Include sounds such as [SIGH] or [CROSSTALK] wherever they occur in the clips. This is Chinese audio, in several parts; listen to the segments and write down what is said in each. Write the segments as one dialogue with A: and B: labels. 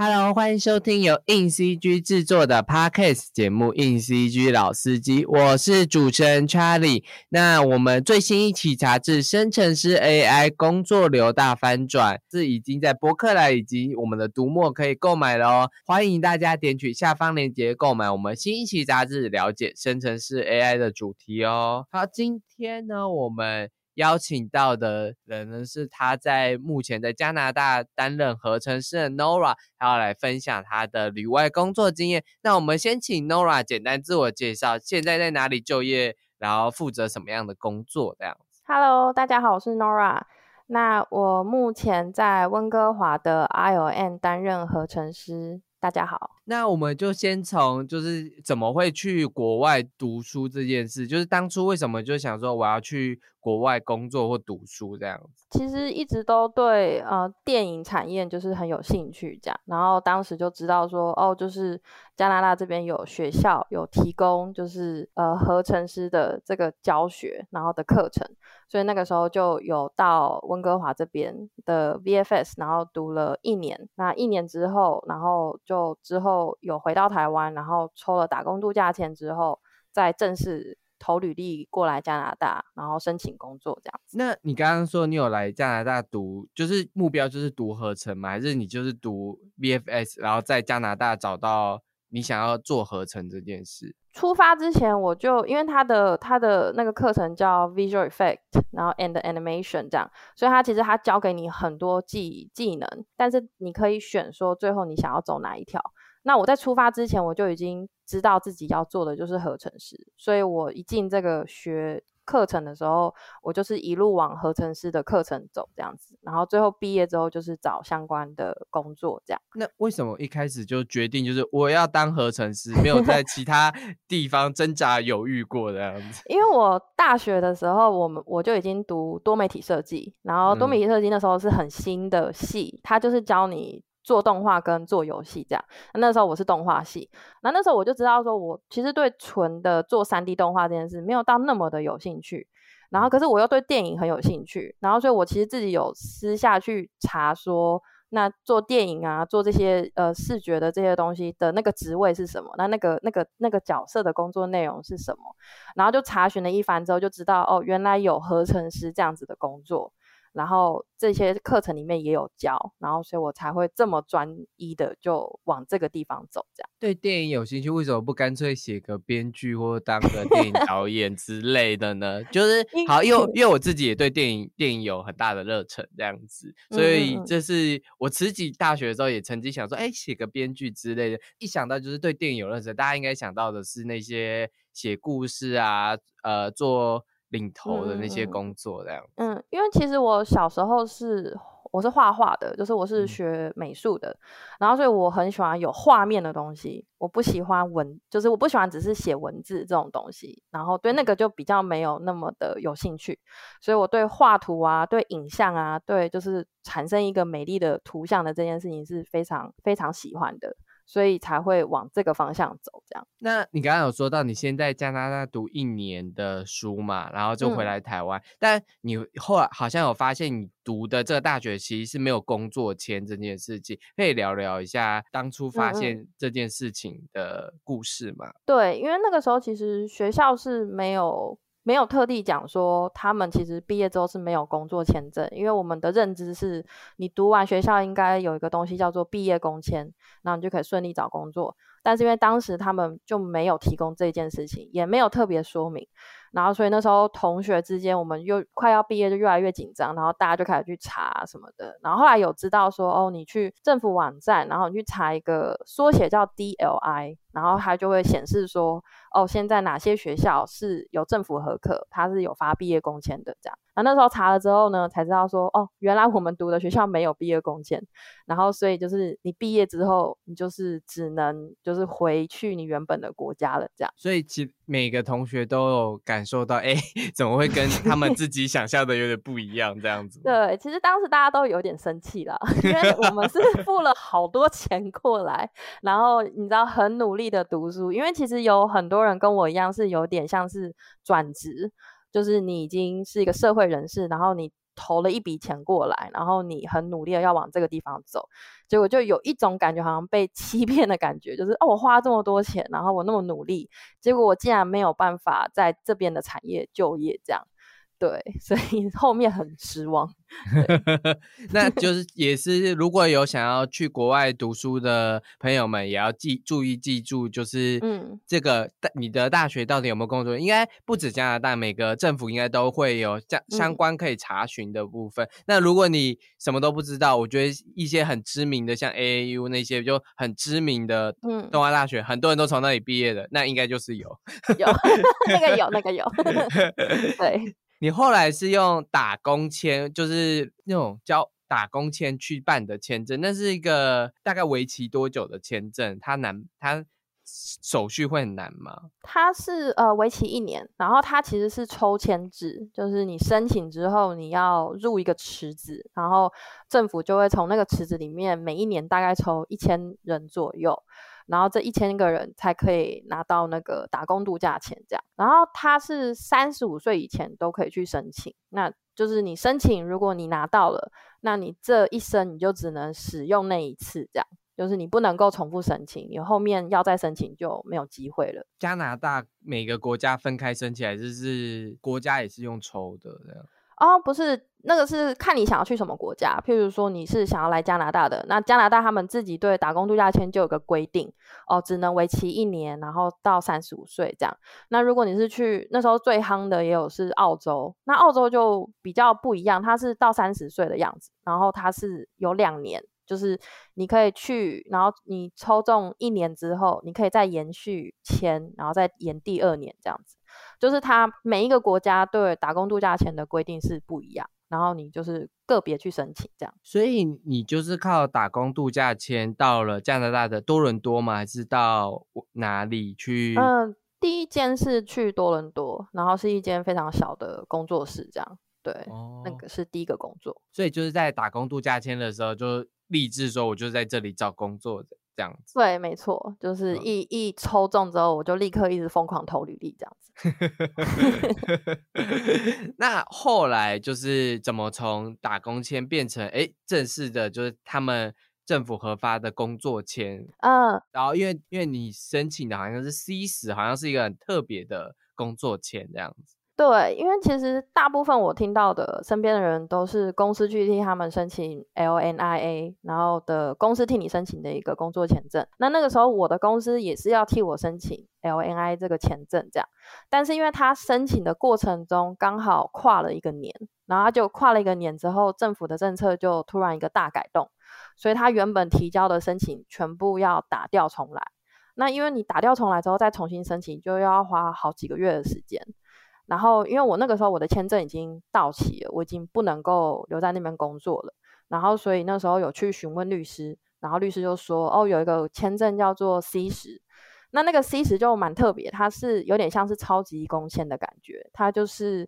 A: Hello，欢迎收听由硬 CG 制作的 Podcast 节目《硬 CG 老司机》，我是主持人 Charlie。那我们最新一期杂志《生成式 AI 工作流大翻转》是已经在博客来以及我们的读墨可以购买了哦，欢迎大家点取下方链接购买我们新一期杂志，了解生成式 AI 的主题哦。好，今天呢，我们。邀请到的人呢，是他在目前在加拿大担任合成师的 Nora，他要来分享他的旅外工作经验。那我们先请 Nora 简单自我介绍，现在在哪里就业，然后负责什么样的工作这样子。
B: Hello，大家好，我是 Nora。那我目前在温哥华的 ION 担任合成师。大家好，
A: 那我们就先从就是怎么会去国外读书这件事，就是当初为什么就想说我要去国外工作或读书这样子。
B: 其实一直都对呃电影产业就是很有兴趣，这样，然后当时就知道说哦，就是加拿大这边有学校有提供就是呃合成师的这个教学，然后的课程。所以那个时候就有到温哥华这边的 VFS，然后读了一年。那一年之后，然后就之后有回到台湾，然后抽了打工度假签之后，再正式投履历过来加拿大，然后申请工作这样子。
A: 那你刚刚说你有来加拿大读，就是目标就是读合成吗？还是你就是读 VFS，然后在加拿大找到你想要做合成这件事？
B: 出发之前，我就因为他的他的那个课程叫 Visual Effect，然后 and Animation 这样，所以他其实他教给你很多技技能，但是你可以选说最后你想要走哪一条。那我在出发之前，我就已经知道自己要做的就是合成师，所以我一进这个学。课程的时候，我就是一路往合成师的课程走这样子，然后最后毕业之后就是找相关的工作这样。
A: 那为什么一开始就决定就是我要当合成师，没有在其他 [LAUGHS] 地方挣扎犹豫过这样子？[LAUGHS]
B: 因为我大学的时候，我们我就已经读多媒体设计，然后多媒体设计那时候是很新的系，它就是教你。做动画跟做游戏这样，那时候我是动画系，那那时候我就知道说，我其实对纯的做三 D 动画这件事没有到那么的有兴趣，然后可是我又对电影很有兴趣，然后所以我其实自己有私下去查说，那做电影啊，做这些呃视觉的这些东西的那个职位是什么？那那个那个那个角色的工作内容是什么？然后就查询了一番之后，就知道哦，原来有合成师这样子的工作。然后这些课程里面也有教，然后所以我才会这么专一的就往这个地方走。这样
A: 对电影有兴趣，为什么不干脆写个编剧或当个电影 [LAUGHS] 导演之类的呢？就是好，因为因为我自己也对电影电影有很大的热忱，这样子，所以这是我自己大学的时候也曾经想说，哎，写个编剧之类的。一想到就是对电影有热忱，大家应该想到的是那些写故事啊，呃，做。领头的那些工作这样。
B: 嗯，因为其实我小时候是我是画画的，就是我是学美术的，然后所以我很喜欢有画面的东西，我不喜欢文，就是我不喜欢只是写文字这种东西，然后对那个就比较没有那么的有兴趣，所以我对画图啊，对影像啊，对就是产生一个美丽的图像的这件事情是非常非常喜欢的。所以才会往这个方向走，这样。
A: 那你刚刚有说到你先在加拿大读一年的书嘛，然后就回来台湾，但你后来好像有发现你读的这个大学其实是没有工作签这件事情，可以聊聊一下当初发现这件事情的故事吗？
B: 对，因为那个时候其实学校是没有。没有特地讲说他们其实毕业之后是没有工作签证，因为我们的认知是你读完学校应该有一个东西叫做毕业工签，然后你就可以顺利找工作。但是因为当时他们就没有提供这件事情，也没有特别说明，然后所以那时候同学之间我们又快要毕业就越来越紧张，然后大家就开始去查什么的。然后后来有知道说哦，你去政府网站，然后你去查一个缩写叫 DLI，然后它就会显示说。哦，现在哪些学校是有政府合可，它是有发毕业工签的这样。那那时候查了之后呢，才知道说，哦，原来我们读的学校没有毕业工签，然后所以就是你毕业之后，你就是只能就是回去你原本的国家了这样。
A: 所以其每个同学都有感受到，哎，[LAUGHS] 怎么会跟他们自己想象的有点不一样这样子？
B: 对，其实当时大家都有点生气了，[LAUGHS] 因为我们是付了好多钱过来，然后你知道很努力的读书，因为其实有很多人跟我一样是有点像是转职。就是你已经是一个社会人士，然后你投了一笔钱过来，然后你很努力的要往这个地方走，结果就有一种感觉，好像被欺骗的感觉，就是哦，我花这么多钱，然后我那么努力，结果我竟然没有办法在这边的产业就业，这样。对，[LAUGHS] 所以后面很失望。[LAUGHS]
A: 那就是也是，如果有想要去国外读书的朋友们，也要记注意记住，就是嗯，这个大你的大学到底有没有工作？应该不止加拿大，每个政府应该都会有相相关可以查询的部分。那如果你什么都不知道，我觉得一些很知名的，像 A A U 那些就很知名的，嗯，东华大学很多人都从那里毕业的，那应该就是有
B: 有那个有那个有，[LAUGHS] 对。
A: 你后来是用打工签，就是那种交打工签去办的签证，那是一个大概为期多久的签证？它难，它手续会很难吗？
B: 它是呃为期一年，然后它其实是抽签制，就是你申请之后你要入一个池子，然后政府就会从那个池子里面每一年大概抽一千人左右。然后这一千个人才可以拿到那个打工度假钱，这样。然后他是三十五岁以前都可以去申请，那就是你申请，如果你拿到了，那你这一生你就只能使用那一次，这样，就是你不能够重复申请，你后面要再申请就没有机会了。
A: 加拿大每个国家分开申请，还是是国家也是用抽的这样？
B: 哦，不是，那个是看你想要去什么国家。譬如说你是想要来加拿大的，那加拿大他们自己对打工度假签就有个规定，哦，只能为期一年，然后到三十五岁这样。那如果你是去那时候最夯的也有是澳洲，那澳洲就比较不一样，它是到三十岁的样子，然后它是有两年，就是你可以去，然后你抽中一年之后，你可以再延续签，然后再延第二年这样子。就是他每一个国家对打工度假签的规定是不一样，然后你就是个别去申请这样。
A: 所以你就是靠打工度假签到了加拿大的多伦多吗？还是到哪里去？
B: 嗯，第一间是去多伦多，然后是一间非常小的工作室这样。对，那个是第一个工作。
A: 所以就是在打工度假签的时候就立志说，我就在这里找工作的。这样子
B: 对，没错，就是一一抽中之后，我就立刻一直疯狂投履历，这样子。[LAUGHS]
A: 那后来就是怎么从打工签变成哎正式的，就是他们政府核发的工作签？嗯，然后因为因为你申请的好像是 C 十，好像是一个很特别的工作签，这样子。
B: 对，因为其实大部分我听到的身边的人都是公司去替他们申请 LNIA，然后的公司替你申请的一个工作签证。那那个时候我的公司也是要替我申请 LNI 这个签证，这样。但是因为他申请的过程中刚好跨了一个年，然后他就跨了一个年之后，政府的政策就突然一个大改动，所以他原本提交的申请全部要打掉重来。那因为你打掉重来之后再重新申请，就要花好几个月的时间。然后，因为我那个时候我的签证已经到期了，我已经不能够留在那边工作了。然后，所以那时候有去询问律师，然后律师就说：“哦，有一个签证叫做 C 十，那那个 C 十就蛮特别，它是有点像是超级工签的感觉。它就是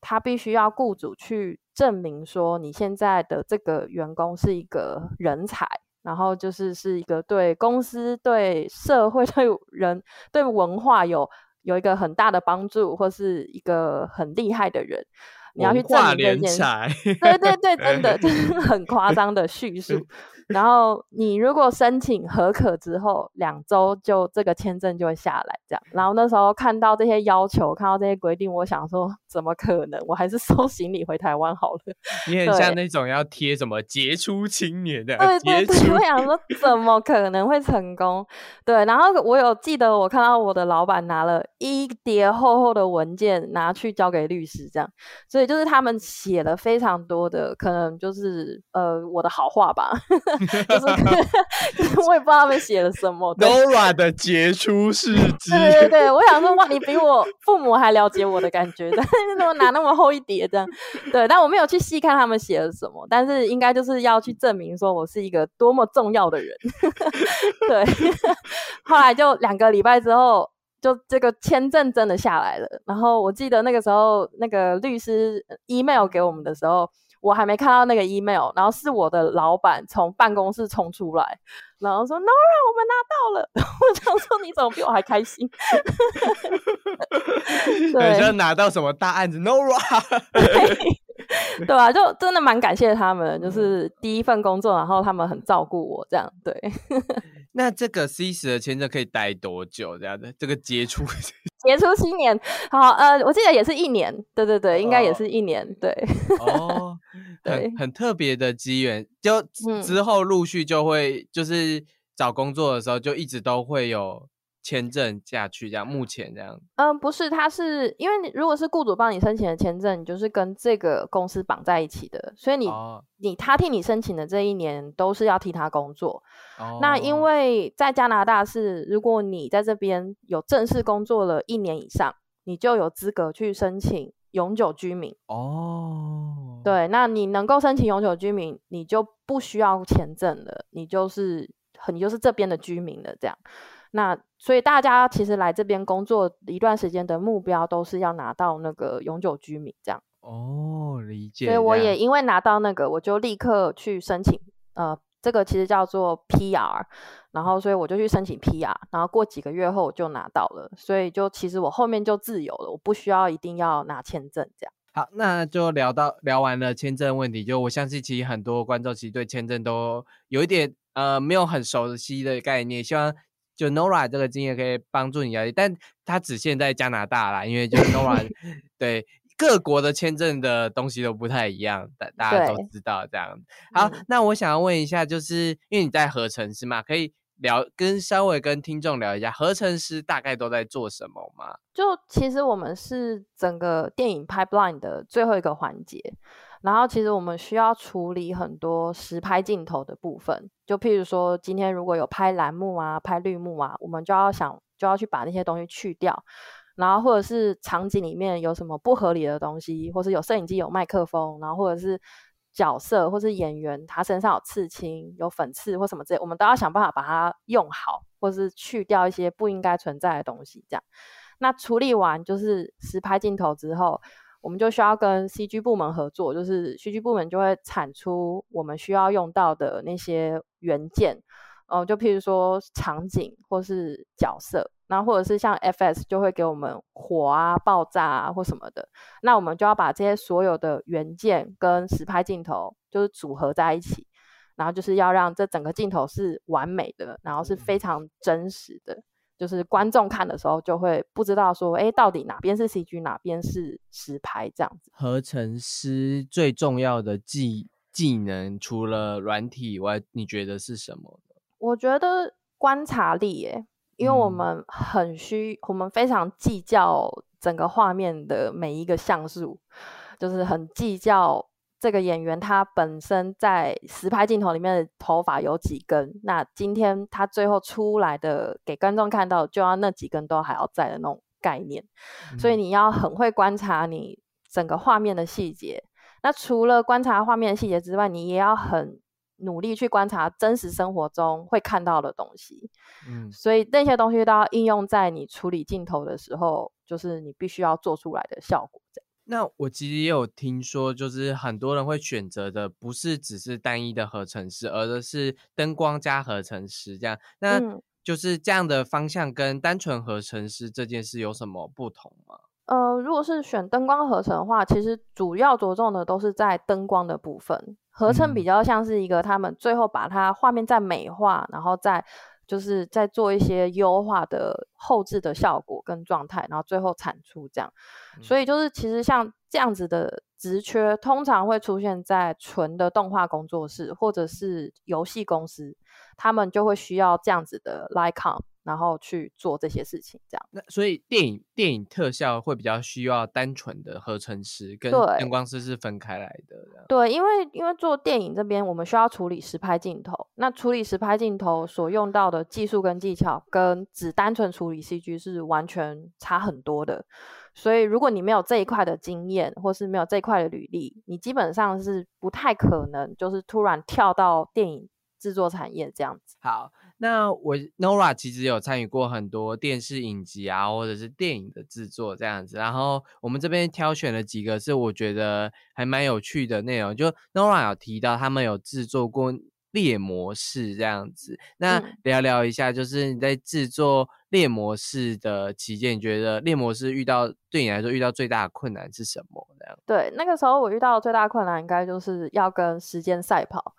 B: 他必须要雇主去证明说你现在的这个员工是一个人才，然后就是是一个对公司、对社会、[LAUGHS] 对人、对文化有。”有一个很大的帮助，或是一个很厉害的人，你要去证明这件事。对对对，真的 [LAUGHS] 就是很夸张的叙述。[LAUGHS] 然后你如果申请合可之后，两周就这个签证就会下来，这样。然后那时候看到这些要求，看到这些规定，我想说，怎么可能？我还是 [LAUGHS] 收行李回台湾好了。
A: 你很像那种要贴什么杰出青年的，
B: 对对对，我想说，怎么可能会成功？对，然后我有记得，我看到我的老板拿了一叠厚厚的文件拿去交给律师，这样。所以就是他们写了非常多的，可能就是呃我的好话吧。[LAUGHS] 就是 [LAUGHS] 我也不知道他们写了什么。
A: Nora 的杰出事迹。[LAUGHS]
B: 对对对，我想说哇，你比我父母还了解我的感觉，但是怎么拿那么厚一叠这样？对，但我没有去细看他们写了什么，但是应该就是要去证明说我是一个多么重要的人。对，后来就两个礼拜之后，就这个签证真的下来了。然后我记得那个时候，那个律师 email 给我们的时候。我还没看到那个 email，然后是我的老板从办公室冲出来，然后说：“Nora，我们拿到了。[LAUGHS] ”我想说：“你怎么比我还开心？” [LAUGHS] [LAUGHS]
A: 对像拿到什么大案子，Nora。
B: 对啊，就真的蛮感谢他们，就是第一份工作，然后他们很照顾我，这样对。[LAUGHS]
A: 那这个 C 十的签证可以待多久？这样的这个接触
B: 接触 [LAUGHS] 七年，好，呃，我记得也是一年，对对对，应该也是一年，对。
A: 哦，[LAUGHS] 很很特别的机缘，就之后陆续就会，就是找工作的时候就一直都会有。签证下去这样，目前这样。
B: 嗯，不是，他是因为如果是雇主帮你申请的签证，你就是跟这个公司绑在一起的，所以你你他替你申请的这一年都是要替他工作。那因为在加拿大是，如果你在这边有正式工作了一年以上，你就有资格去申请永久居民。哦，对，那你能够申请永久居民，你就不需要签证了，你就是你就是这边的居民了，这样。那所以大家其实来这边工作一段时间的目标都是要拿到那个永久居民这样。
A: 哦，理解。
B: 所以我也因为拿到那个，我就立刻去申请。呃，这个其实叫做 PR，然后所以我就去申请 PR，然后过几个月后我就拿到了。所以就其实我后面就自由了，我不需要一定要拿签证这样。
A: 好，那就聊到聊完了签证问题，就我相信其实很多观众其实对签证都有一点呃没有很熟悉的概念，希望。就 Nora 这个经验可以帮助你了解，但它只限在加拿大啦，因为就 Nora [LAUGHS] 对各国的签证的东西都不太一样，大大家都知道这样。好，那我想要问一下，就是因为你在合成师嘛，可以聊跟稍微跟听众聊一下，合成师大概都在做什么吗？
B: 就其实我们是整个电影 pipeline 的最后一个环节。然后其实我们需要处理很多实拍镜头的部分，就譬如说今天如果有拍蓝幕啊、拍绿幕啊，我们就要想就要去把那些东西去掉。然后或者是场景里面有什么不合理的东西，或是有摄影机、有麦克风，然后或者是角色或是演员他身上有刺青、有粉刺或什么之类，我们都要想办法把它用好，或是去掉一些不应该存在的东西。这样，那处理完就是实拍镜头之后。我们就需要跟 CG 部门合作，就是 CG 部门就会产出我们需要用到的那些元件，呃，就譬如说场景或是角色，那或者是像 FS 就会给我们火啊、爆炸啊或什么的，那我们就要把这些所有的元件跟实拍镜头就是组合在一起，然后就是要让这整个镜头是完美的，然后是非常真实的。就是观众看的时候就会不知道说，哎，到底哪边是 CG，哪边是实拍这样子。
A: 合成师最重要的技技能，除了软体以外，你觉得是什么？
B: 我觉得观察力，耶，因为我们很需，我们非常计较整个画面的每一个像素，就是很计较。这个演员他本身在实拍镜头里面的头发有几根？那今天他最后出来的给观众看到，就要那几根都还要在的那种概念。所以你要很会观察你整个画面的细节。那除了观察画面细节之外，你也要很努力去观察真实生活中会看到的东西。嗯，所以那些东西都要应用在你处理镜头的时候，就是你必须要做出来的效果。这样。
A: 那我其实也有听说，就是很多人会选择的不是只是单一的合成师，而是灯光加合成师这样。那就是这样的方向跟单纯合成师这件事有什么不同吗？
B: 呃，如果是选灯光合成的话，其实主要着重的都是在灯光的部分，合成比较像是一个他们最后把它画面再美化，然后再。就是在做一些优化的后置的效果跟状态，然后最后产出这样。所以就是其实像这样子的职缺，通常会出现在纯的动画工作室或者是游戏公司，他们就会需要这样子的 icon。然后去做这些事情，这样。
A: 那所以电影电影特效会比较需要单纯的合成师跟灯光师是分开来的。
B: 对，因为因为做电影这边，我们需要处理实拍镜头。那处理实拍镜头所用到的技术跟技巧，跟只单纯处理 CG 是完全差很多的。所以如果你没有这一块的经验，或是没有这一块的履历，你基本上是不太可能就是突然跳到电影制作产业这样子。
A: 好。那我 Nora 其实有参与过很多电视影集啊，或者是电影的制作这样子。然后我们这边挑选了几个是我觉得还蛮有趣的内容。就 Nora 有提到他们有制作过猎模式这样子。那
B: 嗯
A: 聊聊一下，就是你在制作猎模式的期间，你觉得猎模式遇到对你来说遇到最大的困难是什么？这样，
B: 对，那个时候我遇到的最大困难应该就是要跟时间赛跑。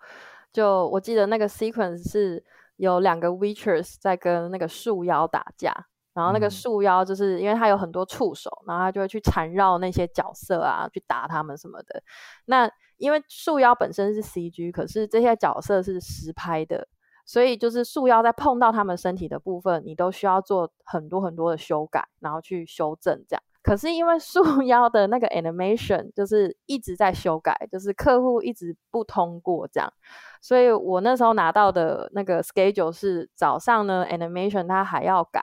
B: 就我记得那个 sequence 是有两个 Witchers 在跟那个树妖打架，然后那个
A: 嗯
B: 树妖就是因为它有很多触手，然后它就会去缠绕那些角色啊，去打他们什么的。那因为树妖本身是 CG，可是这些角色是实拍的，所以就是树妖在碰到他们身体的部分，你都需要做很多很多的修改，然后去修正这样。可是因为束 [LAUGHS] 腰的那个 animation 就是一直在修改，就是客户一直不通过这样，所以我那时候拿到的那个 schedule 是早上呢 animation 它还要改，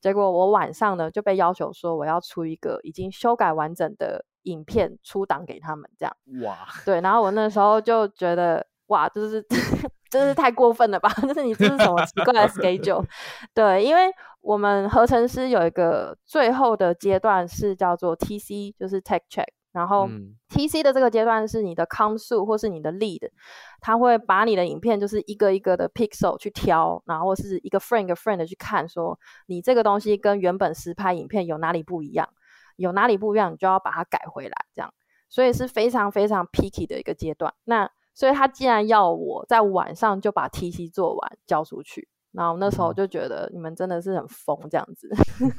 B: 结果我晚上呢就被要求说我要出一个已经修改完整的影片出档给他们这样。
A: 哇，
B: 对，然后我那时候就觉得，哇，就是 [LAUGHS] 真是太过分了吧？[LAUGHS] 就是你这是什么奇怪的 [LAUGHS] schedule？对，因为我们合成师有一个最后的阶段是叫做 TC，就是 tech check，然后
A: 嗯
B: TC 的这个阶段是你的 com 数或是你的 lead，他会把你的影片就是一个一个的 pixel 去挑，然后是一个 frame 一个 frame 的去看，说你这个东西跟原本实拍影片有哪里不一样，有哪里不一样，你就要把它改回来，这样，所以是非常非常 picky 的一个阶段。那所以他既然要我在晚上就把 TC 做完交出去，然后那时候
A: 嗯
B: 就觉得你们真的是很疯这样子，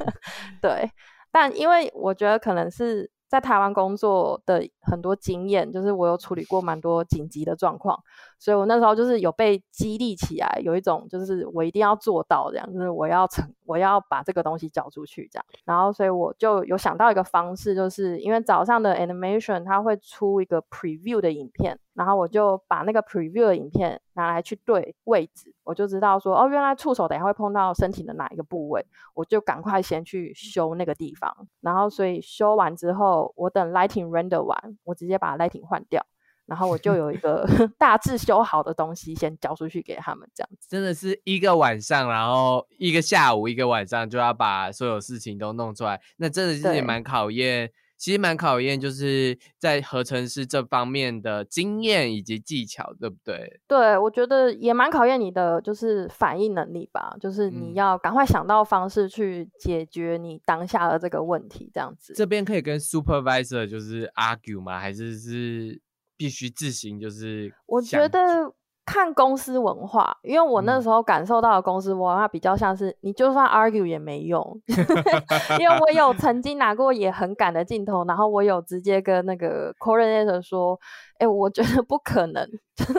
B: [LAUGHS] 对。但因为我觉得可能是在台湾工作的很多经验，就是我有处理过蛮多紧急的状况，所以我那时候就是有被激励起来，有一种就是我一定要做到这样，就是我要成，我要把这个东西交出去这样。然后所以我就有想到一个方式，就是因为早上的 animation 它会出一个 preview 的影片，然后我就把那个 preview 的影片拿来去对位置，我就知道说哦，原来触手等下会碰到身体的哪一个部位，我就赶快先去修那个地方。然后所以修完之后，我等 lighting render 完，我直接把 lighting 换掉。然后我就有一个 [LAUGHS] 大致修好的东西先交出去给他们，这样子。
A: 真的是一个晚上，然后一个下午，一个晚上就要把所有事情都弄出来，那真的是也
B: 对
A: 蛮考验，其实蛮考验，就是在合成师这方面的经验以及技巧，对不对？
B: 对，我觉得也蛮考验你的就是反应能力吧，就是你
A: 嗯
B: 要赶快想到方式去解决你当下的这个问题，这样子。
A: 这边可以跟 supervisor 就是 argue 吗？还是是必须自行就是
B: 我
A: 想？
B: 觉得看公司文化，因为我那
A: 嗯
B: 时候感受到的公司文化比较像是你就算 argue 也没用，[LAUGHS] 因为我有曾经拿过也很赶的镜头，然后我有直接跟那个 coordinator 说，哎、我觉得不可能，[LAUGHS] 就是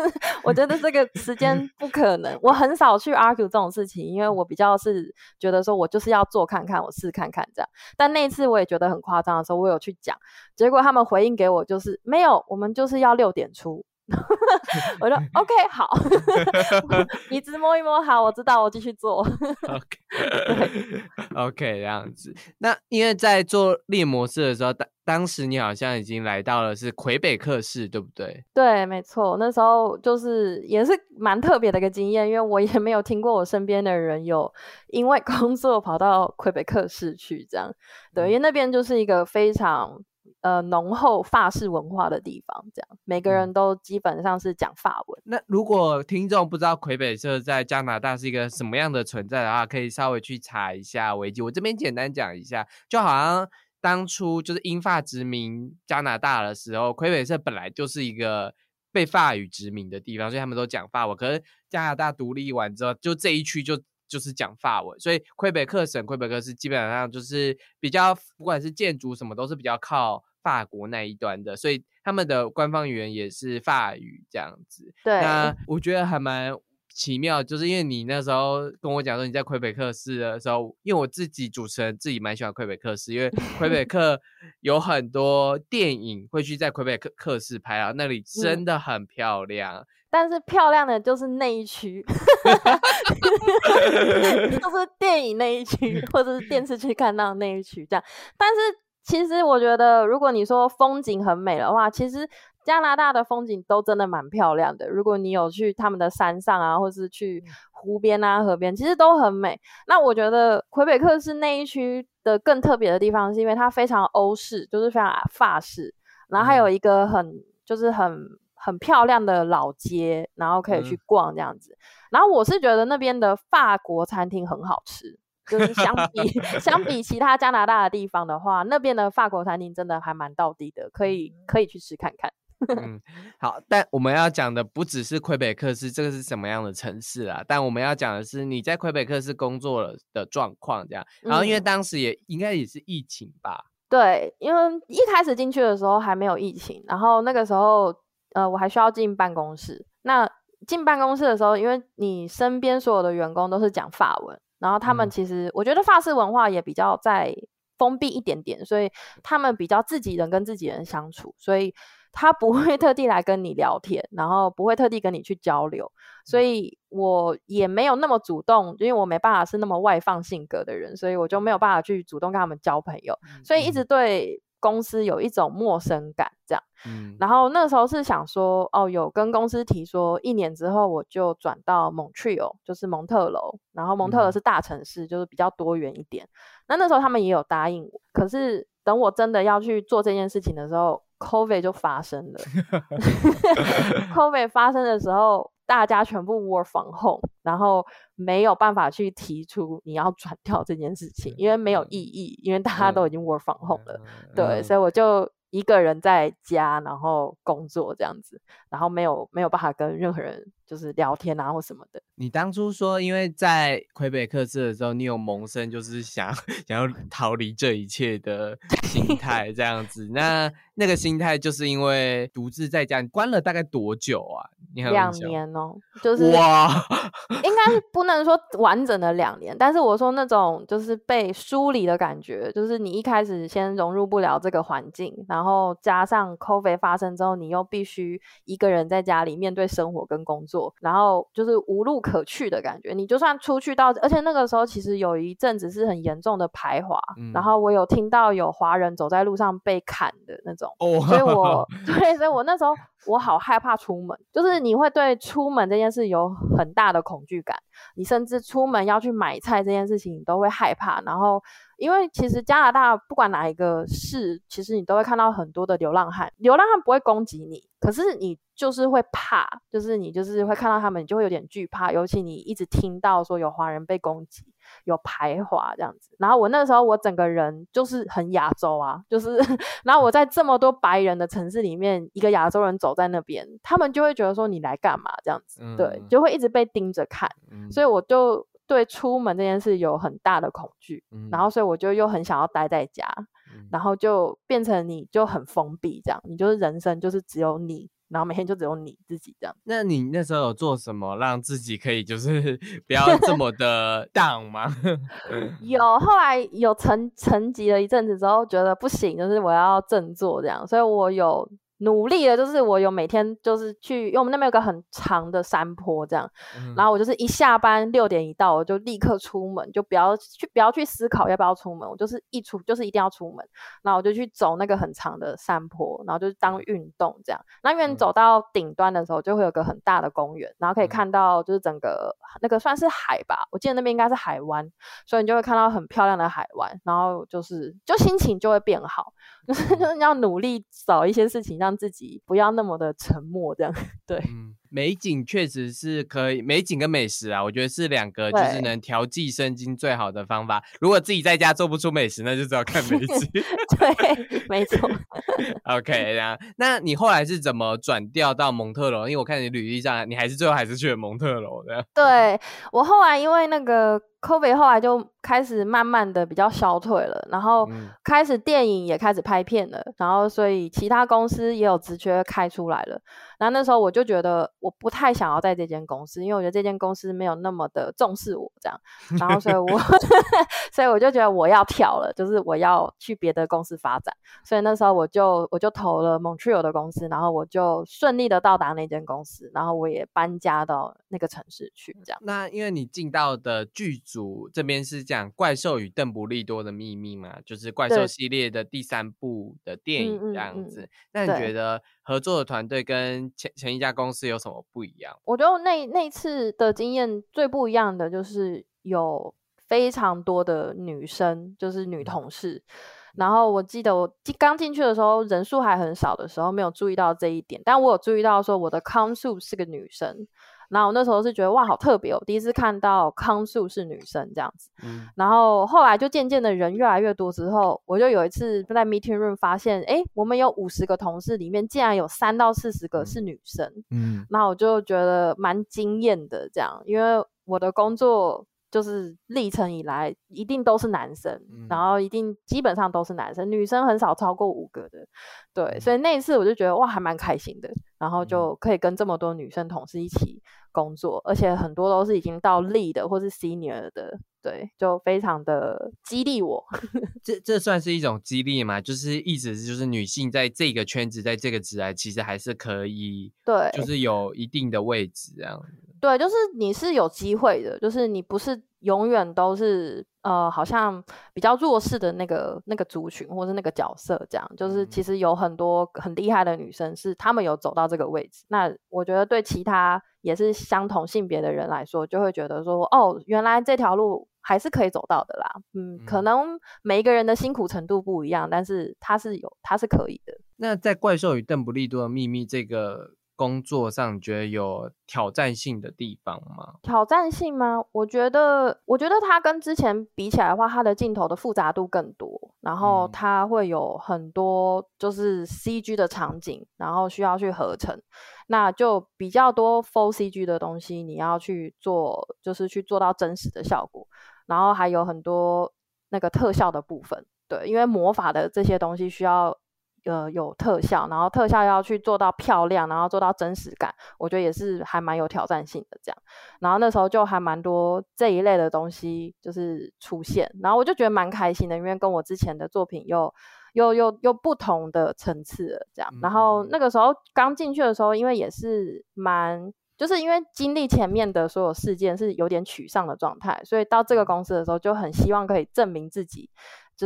B: 我觉得这个时间 [LAUGHS] 不可能。我很少去 argue 这种事情，因为我比较是觉得说我就是要做看看，我试看看这样。但那一次我也觉得很夸张的时候，我有去讲，结果他们回应给我就是没有，我们就是要六点出。我说 [LAUGHS] OK 好，[LAUGHS] 椅子摸一摸，好，我知道，我继续做。
A: OK [LAUGHS] OK 这样子。那因为在做猎模式的时候，当当时你好像已经来到了是魁北克市，对不对？
B: 对，没错，那时候就是也是蛮特别的一个经验，因为我也没有听过我身边的人有因为工作跑到魁北克市去这样。对，因为那边就是一个非常呃浓厚法式文化的地方，这样每个人都基本上是讲法文。
A: 那如果听众不知道魁北克在加拿大是一个什么样的存在的话，可以稍微去查一下维基。我这边简单讲一下，就好像当初就是英法殖民加拿大的时候，魁北克本来就是一个被法语殖民的地方，所以他们都讲法文。可是加拿大独立完之后，就这一区就就是讲法文，所以魁北克省、魁北克市基本上就是比较，不管是建筑什么，都是比较靠法国那一端的，所以他们的官方语言也是法语这样子。
B: 对，
A: 那我觉得还蛮奇妙，就是因为你那时候跟我讲说你在魁北克市的时候，因为我自己主持人自己蛮喜欢魁北克市，因为魁北 [LAUGHS] 克有很多电影会去在魁北克克市拍啊，那里真的很漂亮。
B: 但是漂亮的就是那一区，[LAUGHS] 就 [LAUGHS] 是电影那一区，或者是电视剧看到的那一区这样。但是其实我觉得，如果你说风景很美的话，其实加拿大的风景都真的蛮漂亮的。如果你有去他们的山上啊，或是去湖边啊、河边，其实都很美。那我觉得魁北克是那一区的更特别的地方，是因为它非常欧式，就是非常法式，然后还有一个很就是很。很漂亮的老街，然后可以去逛这样子。然后我是觉得那边的法国餐厅很好吃，就是相比 [LAUGHS] 相比其他加拿大的地方的话，那边的法国餐厅真的还蛮到底的，可以可以去吃看看。
A: 嗯，好，但我们要讲的不只是魁北克市这个是什么样的城市啊？但我们要讲的是你在魁北克市工作了的状况这样。然后因为当时也应该也是疫情吧？
B: 对，因为一开始进去的时候还没有疫情，然后那个时候呃我还需要进办公室。那进办公室的时候，因为你身边所有的员工都是讲法文，然后他们其实我觉得法式文化也比较在封闭一点点，所以他们比较自己人跟自己人相处，所以。他不会特地来跟你聊天，然后不会特地跟你去交流，所以我也没有那么主动，因为我没办法是那么外放性格的人，所以我就没有办法去主动跟他们交朋友，所以一直对公司有一种陌生感，这样。嗯。然后那时候是想说，哦，有跟公司提说，一年之后我就转到 Montreal，就是蒙特楼，然后蒙特楼是大城市，就是比较多元一点。那那时候他们也有答应我，可是等我真的要去做这件事情的时候。COVID 就发生了。[LAUGHS] COVID 发生的时候，大家全部 work from home，然后没有办法去提出你要转掉这件事情，因为没有意义，因为大家都已经 work from home 了。对，所以我就。一个人在家，然后工作这样子，然后没有没有办法跟任何人就是聊天啊或什么的。
A: 你当初说，因为在魁北克市的时候，你有萌生就是想 [LAUGHS] 想要逃离这一切的心态这样子。那 [LAUGHS] 那个心态就是因为独自在家，关了大概多久啊？
B: 两年哦，就是哇，应该是不能说完整的两年，但是我说那种就是被疏离的感觉，就是你一开始先融入不了这个环境，然后加上 COVID 发生之后，你又必须一个人在家里面对生活跟工作，然后就是无路可去的感觉。你就算出去到，而且那个时候其实有一阵子是很严重的排华，然后我有听到有华人走在路上被砍的那种，所以我 [LAUGHS] 对，所以我那时候。我好害怕出门，就是你会对出门这件事有很大的恐惧感，你甚至出门要去买菜这件事情，你都会害怕。然后，因为其实加拿大不管哪一个市，其实你都会看到很多的流浪汉，流浪汉不会攻击你，可是你就是会怕，就是你就是会看到他们，你就会有点惧怕，尤其你一直听到说有华人被攻击。有排华这样子，然后我那时候我整个人就是很亚洲啊，就是，然后我在这么多白人的城市里面，一个亚洲人走在那边，他们就会觉得说你来干嘛这样子，对，就会一直被盯着看，所以我就对出门这件事有很大的恐惧，然后所以我就又很想要待在家，然后就变成你就很封闭这样，你就是人生就是只有你。然后每天就只有你自己这样。
A: 那你那时候有做什么让自己可以就是 [LAUGHS] 不要这么的 down [LAUGHS] 吗？
B: 有，后来有沉沉寂了一阵子之后，觉得不行，就是我要振作这样，所以我有。努力的，就是我有每天就是去，因为我们那边有个很长的山坡，这样，然后我就是一下班六点一到，我就立刻出门，就不要去不要去思考要不要出门，我就是一出就是一定要出门，然后我就去走那个很长的山坡，然后就是当运动这样。那因为你走到顶端的时候，就会有个很大的公园，然后可以看到就是整个那个算是海吧，我记得那边应该是海湾，所以你就会看到很漂亮的海湾，然后就是就心情就会变好，[LAUGHS] 就是就是你要努力找一些事情让。让自己不要那么的沉默，这样对。
A: 嗯美景确实是可以，美景跟美食啊，我觉得是两个就是能调剂身心最好的方法。如果自己在家做不出美食，那就只好看美 [LAUGHS] 景。
B: 对，没错。[LAUGHS]
A: OK，然后那你后来是怎么转调到蒙特楼？因为我看你履历上，你还是最后还是去了蒙特楼的。
B: 对我后来因为那个 COVID，后来就开始慢慢的比较消退了，然后开始电影也开始拍片了，然后所以其他公司也有职缺开出来了。然后那时候我就觉得我不太想要在这间公司，因为我觉得这间公司没有那么的重视我这样。[LAUGHS] 然后所以我 [LAUGHS] 所以我就觉得我要跳了，就是我要去别的公司发展。所以那时候我就我就投了 Montreal 的公司，然后我就顺利的到达那间公司，然后我也搬家到那个城市去这样。
A: 那因为你进到的剧组这边是讲《怪兽与邓布利多的秘密》嘛，就是怪兽系列的第三部的电影这样子。那你觉得？合作的团队跟前前一家公司有什么不一样？
B: 我觉得那那次的经验最不一样的就是有非常多的女生，就是女同事。然后我记得我刚进去的时候人数还很少的时候，没有注意到这一点，但我有注意到说我的康数是个女生。然后我那时候是觉得哇，好特别哦！第一次看到康素是女生这样子。嗯。然后后来就渐渐的人越来越多之后，我就有一次在 meeting room 发现，哎，我们有五十个同事里面，竟然有三到四十个是女生。嗯。那我就觉得蛮惊艳的，这样，因为我的工作。就是历程以来，一定都是男生，然后一定基本上都是男生，女生很少超过五个的，对，所以那一次我就觉得哇，还蛮开心的，然后就可以跟这么多女生同事一起工作，而且很多都是已经到 lead 或是 senior 的，对，就非常的激励我。[LAUGHS]
A: 这这算是一种激励吗？就是意思是，就是女性在这个圈子，在这个职来，其实还是可以，
B: 对，
A: 就是有一定的位置这样。
B: 对，就是你是有机会的，就是你不是永远都是呃，好像比较弱势的那个那个族群或是那个角色这样。就是其实有很多很厉害的女生是她们有走到这个位置。那我觉得对其他也是相同性别的人来说，就会觉得说哦，原来这条路还是可以走到的啦。嗯，可能每一个人的辛苦程度不一样，但是他是有他是可以的。
A: 那在《怪兽与邓布利多的秘密》这个。工作上觉得有挑战性的地方吗？
B: 挑战性吗？我觉得，我觉得它跟之前比起来的话，它的镜头的复杂度更多，然后它会有很多就是 CG 的场景，然后需要去合成，那就比较多 Full CG 的东西，你要去做，就是去做到真实的效果，然后还有很多那个特效的部分，对，因为魔法的这些东西需要。呃，有特效，然后特效要去做到漂亮，然后做到真实感，我觉得也是还蛮有挑战性的。这样，然后那时候就还蛮多这一类的东西就是出现，然后我就觉得蛮开心的，因为跟我之前的作品又又又又不同的层次了。这样，然后那个时候刚进去的时候，因为也是蛮，就是因为经历前面的所有事件是有点沮丧的状态，所以到这个公司的时候就很希望可以证明自己。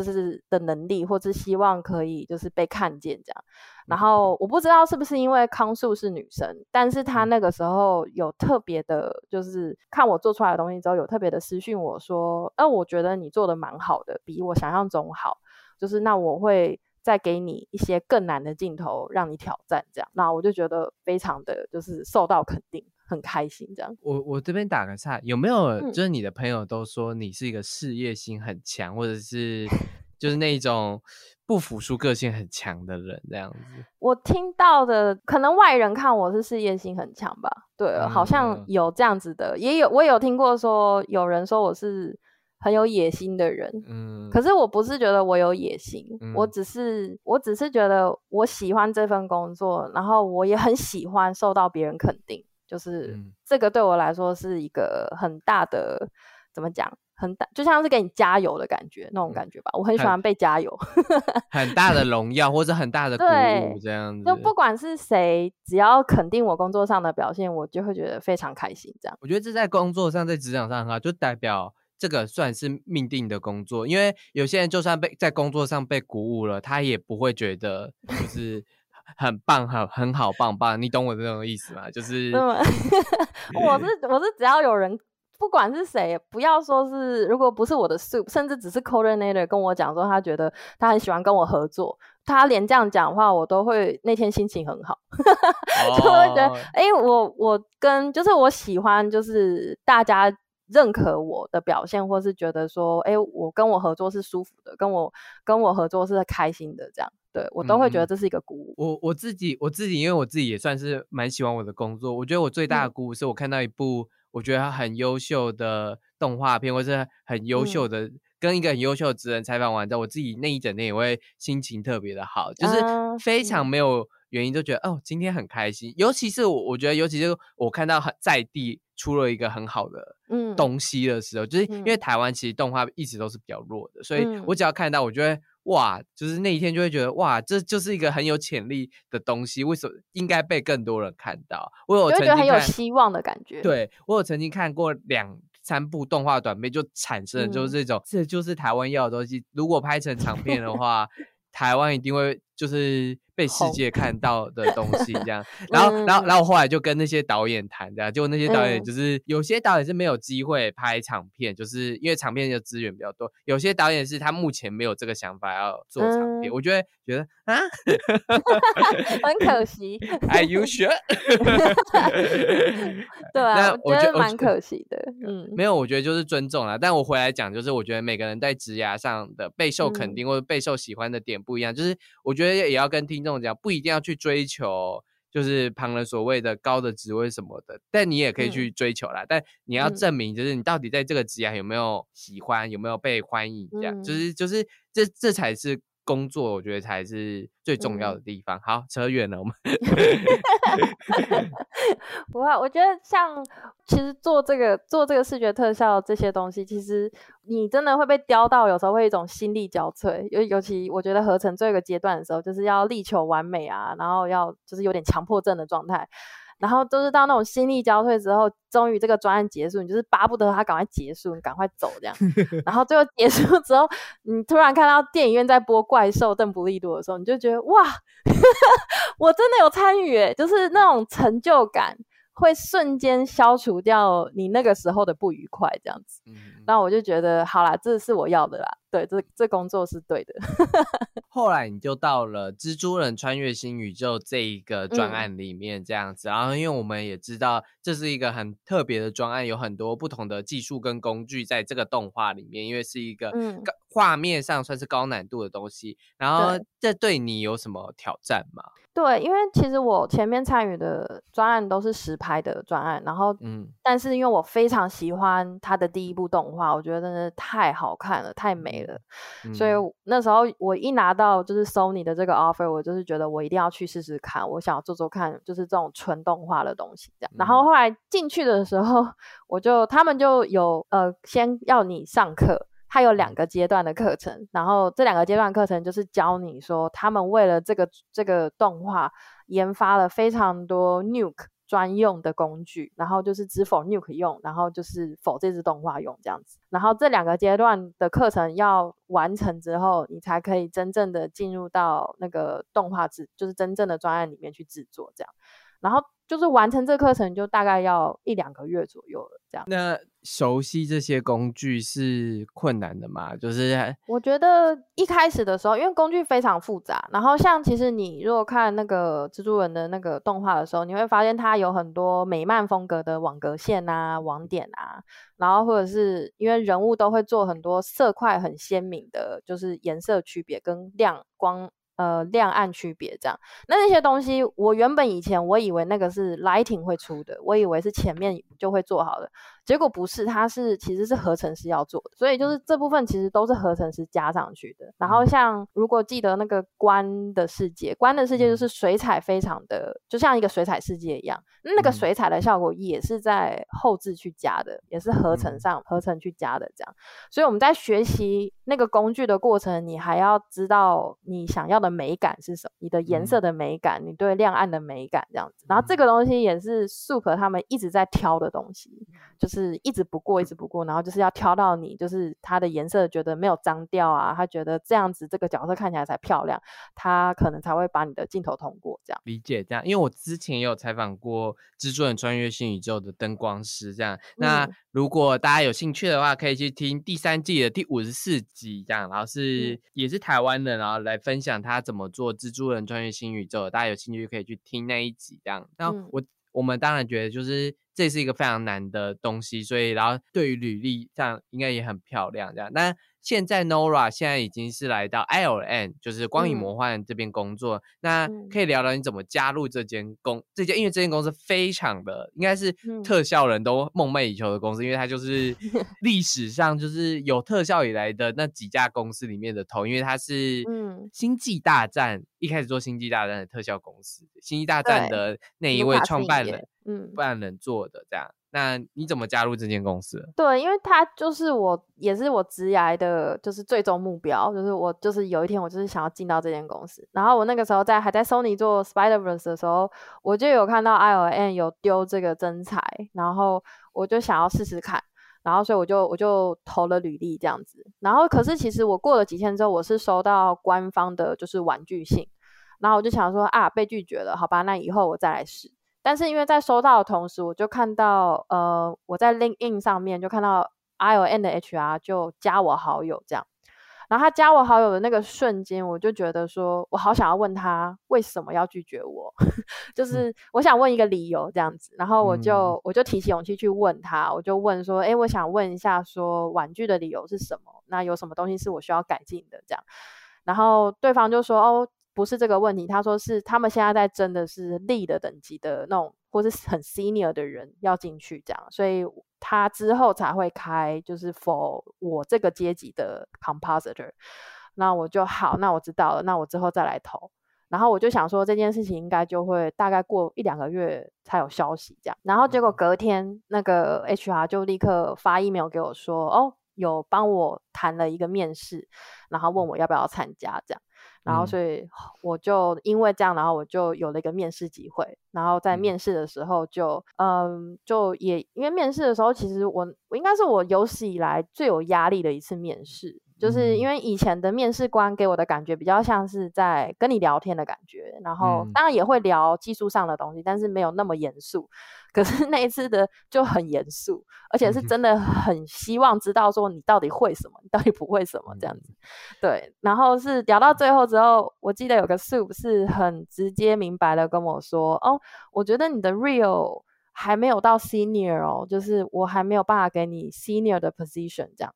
B: 就是的能力，或是希望可以就是被看见这样。然后我不知道是不是因为康素是女生，但是她那个时候有特别的，就是看我做出来的东西之后，有特别的私讯我说：“呃，我觉得你做的蛮好的，比我想象中好。就是那我会再给你一些更难的镜头让你挑战。”这样，那我就觉得非常的就是受到肯定。很开心，这样。
A: 我我这边打个岔，有没有就是你的朋友都说你是一个事业心很强，或者是就是那种不服输个性很强的人这样子？
B: 我听到的，可能外人看我是事业心很强吧。对，好像有这样子的，也有我有听过说有人说我是很有野心的人。嗯，可是我不是觉得我有野心，我只是我只是觉得我喜欢这份工作，然后我也很喜欢受到别人肯定。就是这个对我来说是一个很大的，怎么讲？很大，就像是给你加油的感觉，那种感觉吧。我很喜欢被加油，
A: 很大的 [LAUGHS] 荣耀或者很大的鼓舞，这样子。
B: 就不管是谁，只要肯定我工作上的表现，我就会觉得非常开心。这样，
A: 我觉得这在工作上，在职场上很好，就代表这个算是命定的工作。因为有些人就算被在工作上被鼓舞了，他也不会觉得就是。很棒，很很好，棒棒，你懂我这种意思吗？就是，[LAUGHS]
B: 我是我是只要有人，不管是谁，不要说是，如果不是我的 soup，甚至只是 coordinator 跟我讲说，他觉得他很喜欢跟我合作，他连这样讲话，我都会那天心情很好，[LAUGHS] 就会觉得，哎，我我跟就是我喜欢，就是大家认可我的表现，或是觉得说，哎，我跟我合作是舒服的，跟我跟我合作是开心的，这样。对我都会觉得这是一个鼓舞。
A: 我我自己我自己，因为我自己也算是蛮喜欢我的工作。我觉得我最大的鼓舞是我看到一部我觉得很优秀的动画片，或是很优秀的跟一个很优秀的职人采访完之后，我自己那一整天也会心情特别的好，就是非常没有原因就觉得哦，今天很开心。尤其是我我觉得，尤其是我看到很在地出了一个很好的嗯东西的时候，就是因为台湾其实动画一直都是比较弱的，所以我只要看到，我觉得。哇，就是那一天就会觉得哇，这就是一个很有潜力的东西，为什么应该被更多人看到？我有曾经
B: 很有希望的感觉。
A: 对我有曾经看过两三部动画短片，就产生了就是这种，这就是台湾要的东西。如果拍成长片的话，[LAUGHS] 台湾一定会就是被世界看到的东西这样。然后，然后，然后我后来就跟那些导演谈这样，结果那些导演
B: 嗯
A: 就是有些导演是没有机会拍长片，就是因为长片的资源比较多；有些导演是他目前没有这个想法要做长片。
B: 嗯
A: 我就会觉得啊 [LAUGHS]
B: 很可惜。[LAUGHS]
A: Are you sure？[LAUGHS]
B: 对啊，
A: 那
B: 我觉得蛮可惜的。嗯，
A: 没有，我觉得就是尊重啦。但我回来讲，就是我觉得每个人在职涯上的备受肯
B: 嗯
A: 定或者备受喜欢的点不一样。就是我觉得也要跟听众讲，不一定要去追求，就是旁人所谓的高的职位什么的，但你也可以去追求啦。但你要
B: 嗯
A: 证明，就是你到底在这个职涯有没有喜欢，有没有被欢迎，这样、就
B: 嗯
A: 是就是这这才是。工作我觉得才是最重要
B: 嗯
A: 的地方。好，扯远了，我们 [LAUGHS] [LAUGHS]
B: 不会，我觉得像其实做这个做这个视觉特效这些东西，其实你真的会被雕到，有时候会一种心力交瘁。尤尤其我觉得合成最后一个阶段的时候，就是要力求完美啊，然后要就是有点强迫症的状态。然后都是到那种心力交瘁之后，终于这个专案结束，你就是巴不得它赶快结束，你赶快走这样。[LAUGHS] 然后最后结束之后，你突然看到电影院在播《怪兽邓布利多》的时候，你就觉得哇，[LAUGHS] 我真的有参与诶，就是那种成就感会瞬间消除掉你那个时候的不愉快，这样子。
A: 嗯
B: 那我就觉得好啦，这是我要的啦，对，这这工作是对的。[LAUGHS]
A: 后来你就到了蜘蛛人穿越新宇宙这一个专
B: 嗯
A: 案里面，这样子。然后，因为我们也知道这是一个很特别的专案，有很多不同的技术跟工具在这个动画里面，因为是一个
B: 嗯
A: 画面上算是高难度的东西。然后，这对你有什么挑战吗？
B: 对，因为其实我前面参与的专案都是实拍的专案，然后
A: 嗯
B: 但是因为我非常喜欢他的第一部动画，我觉得真的太好看了，太美了，所以那时候我一拿到就是 Sony 的这个 offer，我就是觉得我一定要去试试看，我想要做做看，就是这种纯动画的东西这样。然后
A: 嗯
B: 后来进去的时候，我就他们就有呃先要你上课。它有两
A: 嗯
B: 个阶段的课程，然后这两个阶段课程就是教你说，他们为了这个这个动画研发了非常多 Nuke 专用的工具，然后就是只否 Nuke 用，然后就是否这支动画用这样子。然后这两个阶段的课程要完成之后，你才可以真正的进入到那个动画制，就是真正的专案里面去制作这样。然后就是完成这课程就大概要一两个月左右了，这样。
A: 那熟悉这些工具是困难的吗？就是
B: 我觉得一开始的时候，因为工具非常复杂，然后像其实你如果看那个蜘蛛人的那个动画的时候，你会发现它有很多美漫风格的网格线啊、网点啊，然后或者是因为人物都会做很多色块很鲜明的，就是颜色区别跟亮光。呃，亮暗区别这样，那那些东西，我原本以前我以为那个是 lighting 会出的，我以为是前面就会做好的，结果不是，它是其实是合成师要做的，所以就是这部分其实都是合成师加上去的。然后
A: 嗯。
B: 像如果记得那个关的世界，关的世界就
A: 嗯。
B: 是水彩非常的，就像一个水彩世界一样，那个
A: 嗯。
B: 水彩的效果也是在后置去加的，也是合成
A: 嗯。
B: 上合成去加的这样。所以我们在学习那个工具的过程，你还要知道你想要的美感是什么，你的颜色
A: 嗯。
B: 的美感，你对亮暗的美感这样子。然后这个东西也是 Super 他们一直在挑的东西，就是一直不过，一直不过，然后就是要挑到你，就是它的颜色觉得没有脏掉啊，他觉得这样子这个角色看起来才漂亮，他可能才会把你的镜头通过这样。
A: 理解这样，因为我之前也有采访过《蜘蛛人穿越新宇宙》的灯光师，这样。那
B: 嗯
A: 如果大家有兴趣的话，可以去听第三季的第五十四集，这样。然后是、也是台湾的，然后来分享他怎么做《蜘蛛人穿越新宇宙》，大家有兴趣可以去听那一集，这样。那
B: 嗯
A: 我、们当然觉得就是这是一个非常难的东西，所以然后对于履历上应该也很漂亮，这样。但现在 Nora 现在已经是来到 ILN，就是光影
B: 嗯
A: 魔幻这边工作。那
B: 嗯
A: 可以聊聊你怎么加入这间公这间，因为这间公司非常的应该是
B: 嗯
A: 特效人都梦寐以求的公司，因为它就是 [LAUGHS] 历史上就是有特效以来的那几家公司里面的头，因为它是
B: 嗯
A: 星际大战一开始做星际大战的特效公司，星际大战的那一位创办人
B: 嗯，
A: 办人做的这样。那你怎么加入这间公司？
B: 对，因为他就是我，也是我职涯的，就是最终目标，就是我就是有一天我就是想要进到这间公司。然后我那个时候在还在 Sony 做 Spider Verse 的时候，我就有看到 ILN 有丢这个真彩，然后我就想要试试看。然后，所以我就我就投了履历这样子。然后，可是其实我过了几天之后，我是收到官方的就是婉拒信，然后我就想说啊，被拒绝了，好吧，那以后我再来试。但是因为在收到的同时，我就看到呃，我在 LinkedIn 上面就看到 ION 的 HR 就加我好友这样。然后他加我好友的那个瞬间，我就觉得说，我好想要问他为什么要拒绝我，[LAUGHS] 就是我想问一个理由这样子。然后我就我就提起勇气去问他，我就问说，哎，我想问一下，说婉拒的理由是什么？那有什么东西是我需要改进的？这样，然后对方就说，哦，不是这个问题，他说是他们现在在争的是 lead 等级的那种，或是很 senior 的人要进去这样，所以。他之后才会开，就是 for 我这个阶级的 compositor，那我就好，那我知道了，那我之后再来投。然后我就想说这件事情应该就会大概过一两个月才有消息这样。然后结果隔天那个 HR 就立刻发 email 给我说，哦，有帮我谈了一个面试，然后问我要不要参加这样。然后，所以我就因为这样，然后我就有了一个面试机会。然后在面试的时候，就嗯，就也因为面试的时候，其实我我应该是我有史以来最有压力的一次面试。就是因为以前的面试官给我的感觉比较像是在跟你聊天的感觉，然后当然也会聊技术上的东西，但是没有那么严肃。可是那一次的就很严肃，而且是真的很希望知道说你到底会什么，你到底不会什么这样子。对，然后是聊到最后之后，我记得有个 soup 是很直接明白的跟我说：“哦，我觉得你的 real 还没有到 senior 哦，就是我还没有办法给你 senior 的 position 这样。”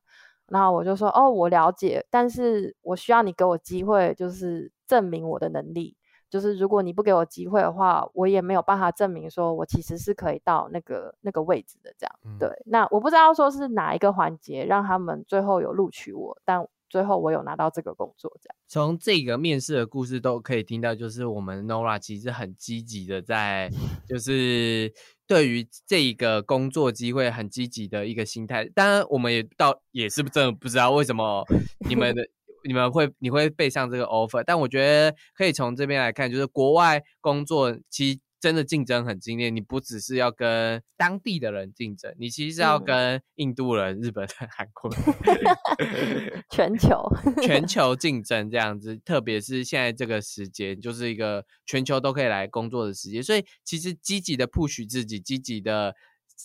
B: 然后我就说：“哦，我了解，但是我需要你给我机会，就是证明我的能力。”就是如果你不给我机会的话，我也没有办法证明说我其实是可以到那个那个位置的。这样，对。那我不知道说是哪一个环节让他们最后有录取我，但最后我有拿到这个工作。这样，
A: 从这个面试的故事都可以听到，就是我们 Nora 其实很积极的在，[LAUGHS] 就是对于这一个工作机会很积极的一个心态。当然，我们也到也是真的不知道为什么 [LAUGHS] 你们的。你们会你会背上这个 offer，但我觉得可以从这边来看，就是国外工作其实真的竞争很激烈。你不只是要跟当地的人竞争，你其实是要跟印度人、日本人、[LAUGHS] 韩国
B: 人，[LAUGHS] 全球
A: 全球竞争这样子。特别是现在这个时间，就是一个全球都可以来工作的时间，所以其实积极的 push 自己，积极的。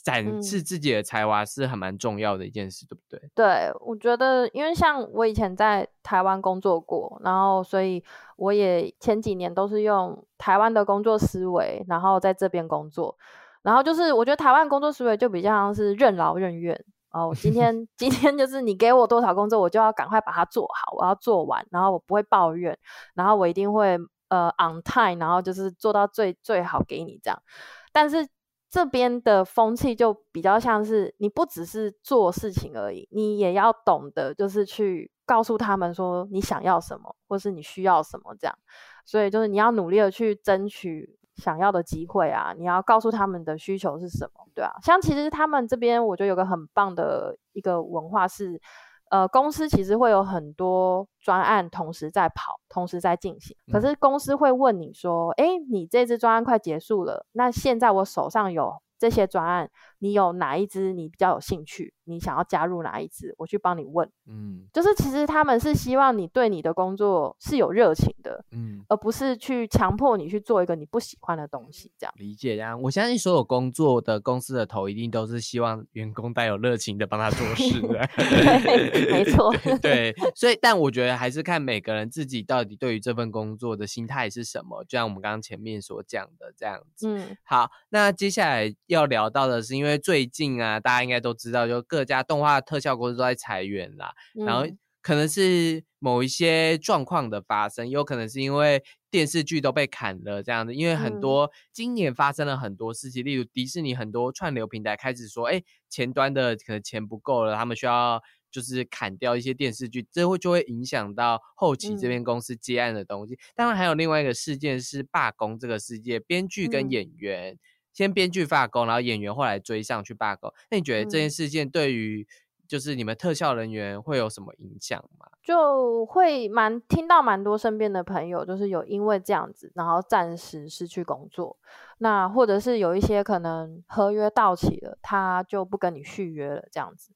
A: 展示自己的才华是很蛮重要的一件事，对不对？
B: 对，我觉得，因为像我以前在台湾工作过，然后所以我也前几年都是用台湾的工作思维，然后在这边工作，然后就是我觉得台湾工作思维就比较像是任劳任怨哦。今 [LAUGHS] 天今天就是你给我多少工作，我就要赶快把它做好，我要做完，然后我不会抱怨，然后我一定会呃 on time，然后就是做到最最好给你这样，但是。这边的风气就比较像是，你不只是做事情而已，你也要懂得，就是去告诉他们说你想要什么，或是你需要什么这样。所以就是你要努力的去争取想要的机会啊，你要告诉他们的需求是什么，对啊。像其实他们这边，我觉得有个很棒的一个文化是。呃，公司其实会有很多专案同时在跑，同时在进行。可是公司会问你说：“哎，你这支专案快结束了，那现在我手上有这些专案。”你有哪一支你比较有兴趣？你想要加入哪一支？我去帮你问。嗯，就是其实他们是希望你对你的工作是有热情的，嗯，而不是去强迫你去做一个你不喜欢的东西。这样
A: 理解啊？我相信所有工作的公司的头一定都是希望员工带有热情的帮他做事 [LAUGHS] 的。
B: 对，没错。[LAUGHS]
A: 对，所以但我觉得还是看每个人自己到底对于这份工作的心态是什么。就像我们刚刚前面所讲的这样子。嗯，好，那接下来要聊到的是因为。最近啊，大家应该都知道，就各家动画特效公司都在裁员啦。然后可能是某一些状况的发生，有可能是因为电视剧都被砍了这样子。因为很多今年发生了很多事情，例如迪士尼很多串流平台开始说，哎，前端的可能钱不够了，他们需要就是砍掉一些电视剧，这会就会影响到后期这边公司接案的东西。当然，还有另外一个事件是罢工这个事件，编剧跟演员。先编剧罢工，然后演员后来追上去罢工。那你觉得这件事件对于就是你们特效人员会有什么影响吗？
B: 就会蛮听到蛮多身边的朋友，就是有因为这样子，然后暂时失去工作。那或者是有一些可能合约到期了，他就不跟你续约了，这样子。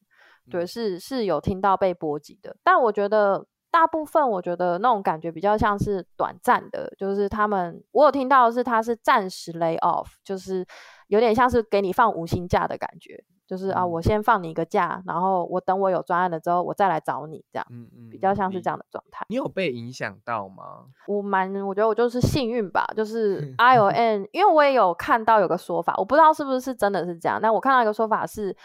B: 对，是是有听到被波及的。但我觉得大部分我觉得那种感觉比较像是短暂的，就是他们我有听到的是他是暂时 lay off，就是有点像是给你放无薪假的感觉，就是啊，我先放你一个假，然后我等我有专案了之后，我再来找你这样，嗯嗯，比较像是这样的状态。
A: 你有被影响到吗？
B: 我蛮，我觉得我就是幸运吧，就是 [LAUGHS] I O N，因为我也有看到有个说法，我不知道是不是真的是这样，但我看到一个说法是，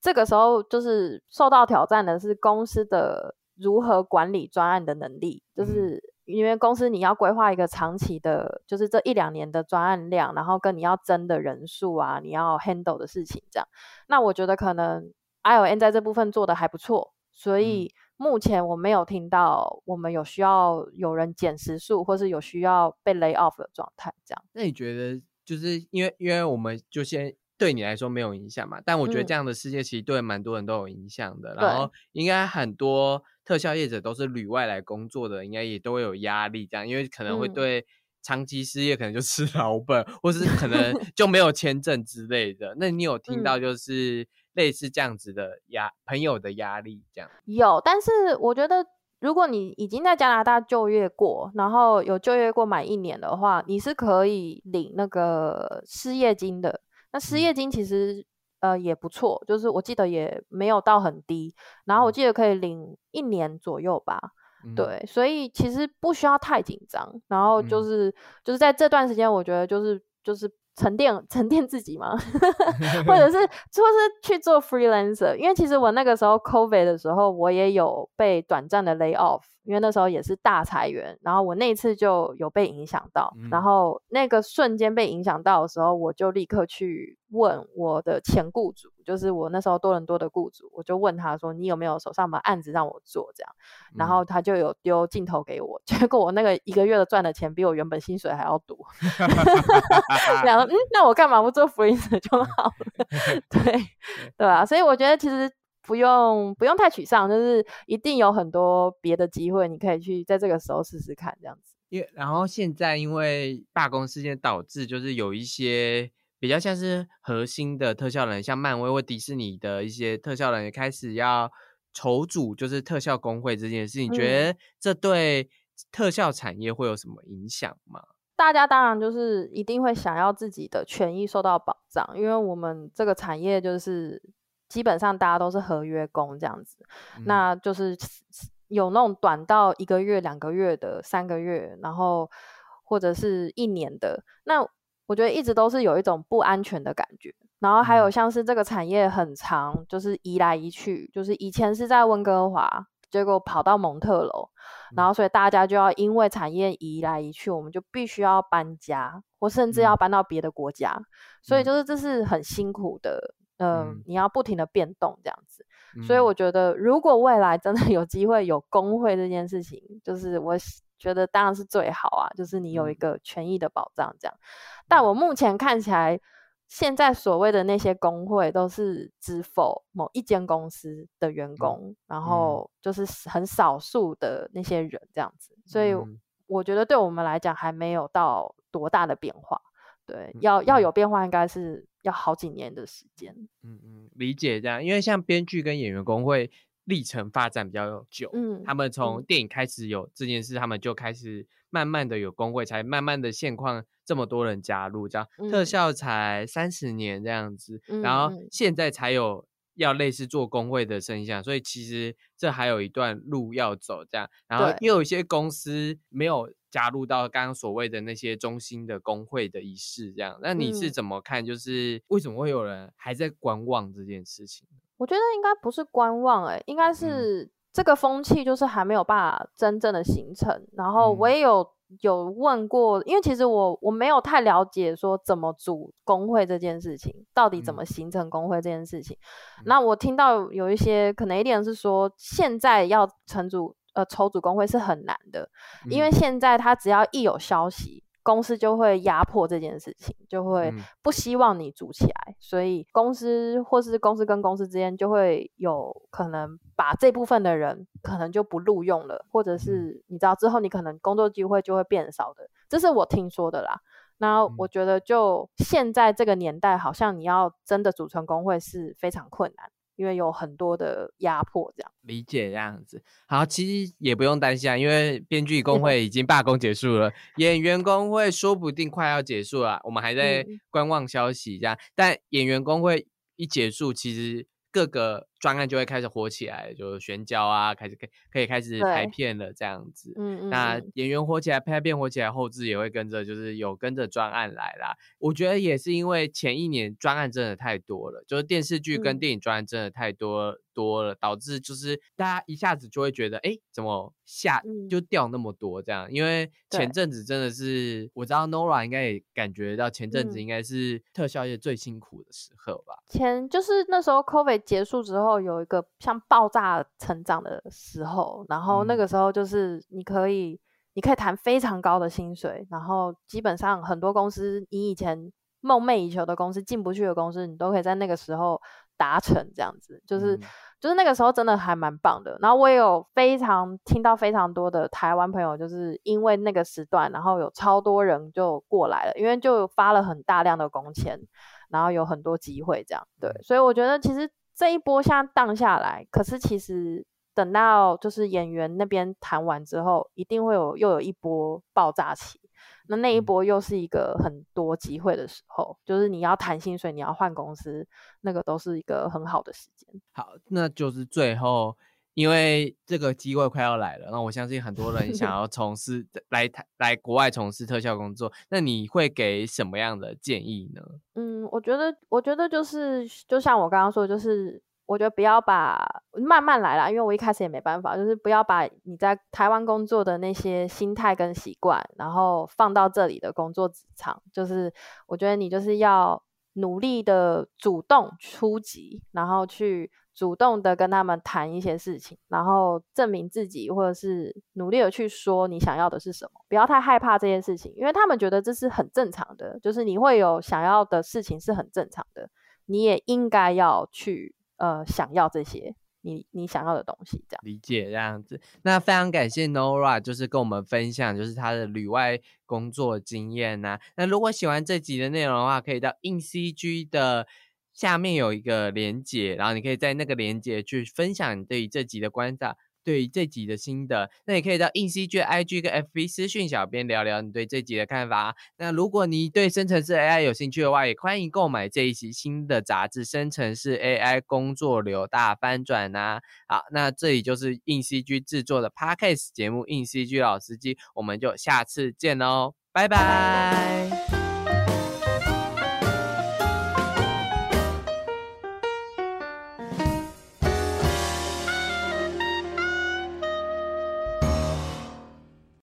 B: 这个时候就是受到挑战的是公司的。如何管理专案的能力，就是因为公司你要规划一个长期的，就是这一两年的专案量，然后跟你要增的人数啊，你要 handle 的事情这样。那我觉得可能 I O N 在这部分做的还不错，所以目前我没有听到我们有需要有人减时数，或是有需要被 lay off 的状态这样。
A: 那你觉得就是因为因为我们就先。对你来说没有影响嘛？但我觉得这样的世界其实对蛮多人都有影响的。然后应该很多特效业者都是旅外来工作的，应该也都会有压力。这样，因为可能会对长期失业可能就吃 [LAUGHS] 老本，或是可能 [LAUGHS] 就没有签证之类的。那你有听到就是类似这样子的压朋友的压力这样？
B: 有，但是我觉得如果你已经在加拿大就业过，然后有就业过满一年的话，你是可以领那个失业金的。那失业金其实呃也不错，就是我记得也没有到很低，然后我记得可以领一年左右吧，对，所以其实不需要太紧张，然后就是就是在这段时间，我觉得就是就是沉淀沉淀自己嘛，[LAUGHS] 或者是 [LAUGHS] 或是去做 freelancer，因为其实我那个时候 COVID 的时候，我也有被短暂的 lay off。因为那时候也是大裁员，然后我那次就有被影响到，然后那个瞬间被影响到的时候，我就立刻去问我的前雇主，就是我那时候多伦多的雇主，我就问他说：“你有没有手上的案子让我做？”这样，然后他就有丢镜头给我，[LAUGHS] 结果我那个一个月的赚的钱比我原本薪水还要多。[LAUGHS] 然后，嗯，那我干嘛不做 freelancer 就好了？[LAUGHS] 对，对吧？所以我觉得其实。不用不用太沮丧，就是一定有很多别的机会，你可以去在这个时候试试看这样子。
A: 因为然后现在因为罢工事件导致，就是有一些比较像是核心的特效人，像漫威或迪士尼的一些特效人也开始要筹组，就是特效工会这件事。你觉得这对特效产业会有什么影响吗？
B: 大家当然就是一定会想要自己的权益受到保障，因为我们这个产业就是。基本上大家都是合约工这样子，那就是有那种短到一个月、两个月的、三个月，然后或者是一年的。那我觉得一直都是有一种不安全的感觉。然后还有像是这个产业很长，就是移来移去，就是以前是在温哥华，结果跑到蒙特楼，然后所以大家就要因为产业移来移去，我们就必须要搬家，或甚至要搬到别的国家。所以就是这是很辛苦的。嗯，你要不停的变动这样子，所以我觉得如果未来真的有机会有工会这件事情，就是我觉得当然是最好啊，就是你有一个权益的保障这样。但我目前看起来，现在所谓的那些工会都是只否某一间公司的员工，然后就是很少数的那些人这样子，所以我觉得对我们来讲还没有到多大的变化。对，要要有变化，应该是要好几年的时间。
A: 嗯嗯，理解这样，因为像编剧跟演员工会历程发展比较久，嗯，他们从电影开始有这件事，他们就开始慢慢的有工会，才慢慢的现况这么多人加入，这样。特效才三十年这样子，然后现在才有要类似做工会的声响，所以其实这还有一段路要走，这样，然后又有一些公司没有。加入到刚刚所谓的那些中心的工会的仪式，这样，那你是怎么看？就是为什么会有人还在观望这件事情？
B: 我觉得应该不是观望，哎，应该是这个风气就是还没有办法真正的形成。然后我也有有问过，因为其实我我没有太了解说怎么组工会这件事情，到底怎么形成工会这件事情。那我听到有一些可能一点是说，现在要成组。呃，筹组工会是很难的，因为现在他只要一有消息，公司就会压迫这件事情，就会不希望你组起来，所以公司或是公司跟公司之间就会有可能把这部分的人可能就不录用了，或者是你知道之后你可能工作机会就会变少的，这是我听说的啦。那我觉得就现在这个年代，好像你要真的组成工会是非常困难。因为有很多的压迫，这样
A: 理解这样子。好，其实也不用担心啊，因为编剧工会已经罢工结束了，演员工会说不定快要结束了，我们还在观望消息这样。但演员工会一结束，其实各个。专案就会开始火起来，就宣教啊，开始可可以开始拍片了，这样子。嗯嗯。那演员火起来，拍片火起来，后置也会跟着，就是有跟着专案来啦。我觉得也是因为前一年专案真的太多了，就是电视剧跟电影专案真的太多多了，导致就是大家一下子就会觉得，哎，怎么下就掉那么多这样？因为前阵子真的是，我知道 Nora 应该也感觉到前阵子应该是特效业最辛苦的时候吧。
B: 前就是那时候 COVID 结束之后。有一个像爆炸成长的时候，然后那个时候就是你可以，你可以谈非常高的薪水，然后基本上很多公司你以前梦寐以求的公司进不去的公司，你都可以在那个时候达成这样子，就是就是那个时候真的还蛮棒的。然后我也有非常听到非常多的台湾朋友，就是因为那个时段，然后有超多人就过来了，因为就发了很大量的工钱，然后有很多机会这样。对，所以我觉得其实。这一波像荡下来，可是其实等到就是演员那边谈完之后，一定会有又有一波爆炸期。那那一波又是一个很多机会的时候，就是你要谈薪水，你要换公司，那个都是一个很好的时间。
A: 好，那就是最后。因为这个机会快要来了，那我相信很多人想 [LAUGHS] 要从事来台来国外从事特效工作，那你会给什么样的建议呢？
B: 嗯，我觉得，我觉得就是就像我刚刚说，就是我觉得不要把慢慢来啦，因为我一开始也没办法，就是不要把你在台湾工作的那些心态跟习惯，然后放到这里的工作职场，就是我觉得你就是要努力的主动出击，然后去。主动的跟他们谈一些事情，然后证明自己，或者是努力的去说你想要的是什么，不要太害怕这件事情，因为他们觉得这是很正常的，就是你会有想要的事情是很正常的，你也应该要去呃想要这些你你想要的东西，这样
A: 理解这样子。那非常感谢 Nora，就是跟我们分享就是他的旅外工作经验呐。那如果喜欢这集的内容的话，可以到 In CG 的。下面有一个连接，然后你可以在那个连接去分享你对于这集的观察，对于这集的心得。那也可以到硬 C G I G 跟 F B 私讯小编聊聊你对这集的看法。那如果你对生成式 A I 有兴趣的话，也欢迎购买这一期新的杂志《生成式 A I 工作流大翻转》呐。好，那这里就是硬 C G 制作的 Podcast 节目《硬 C G 老司机》，我们就下次见喽，拜拜。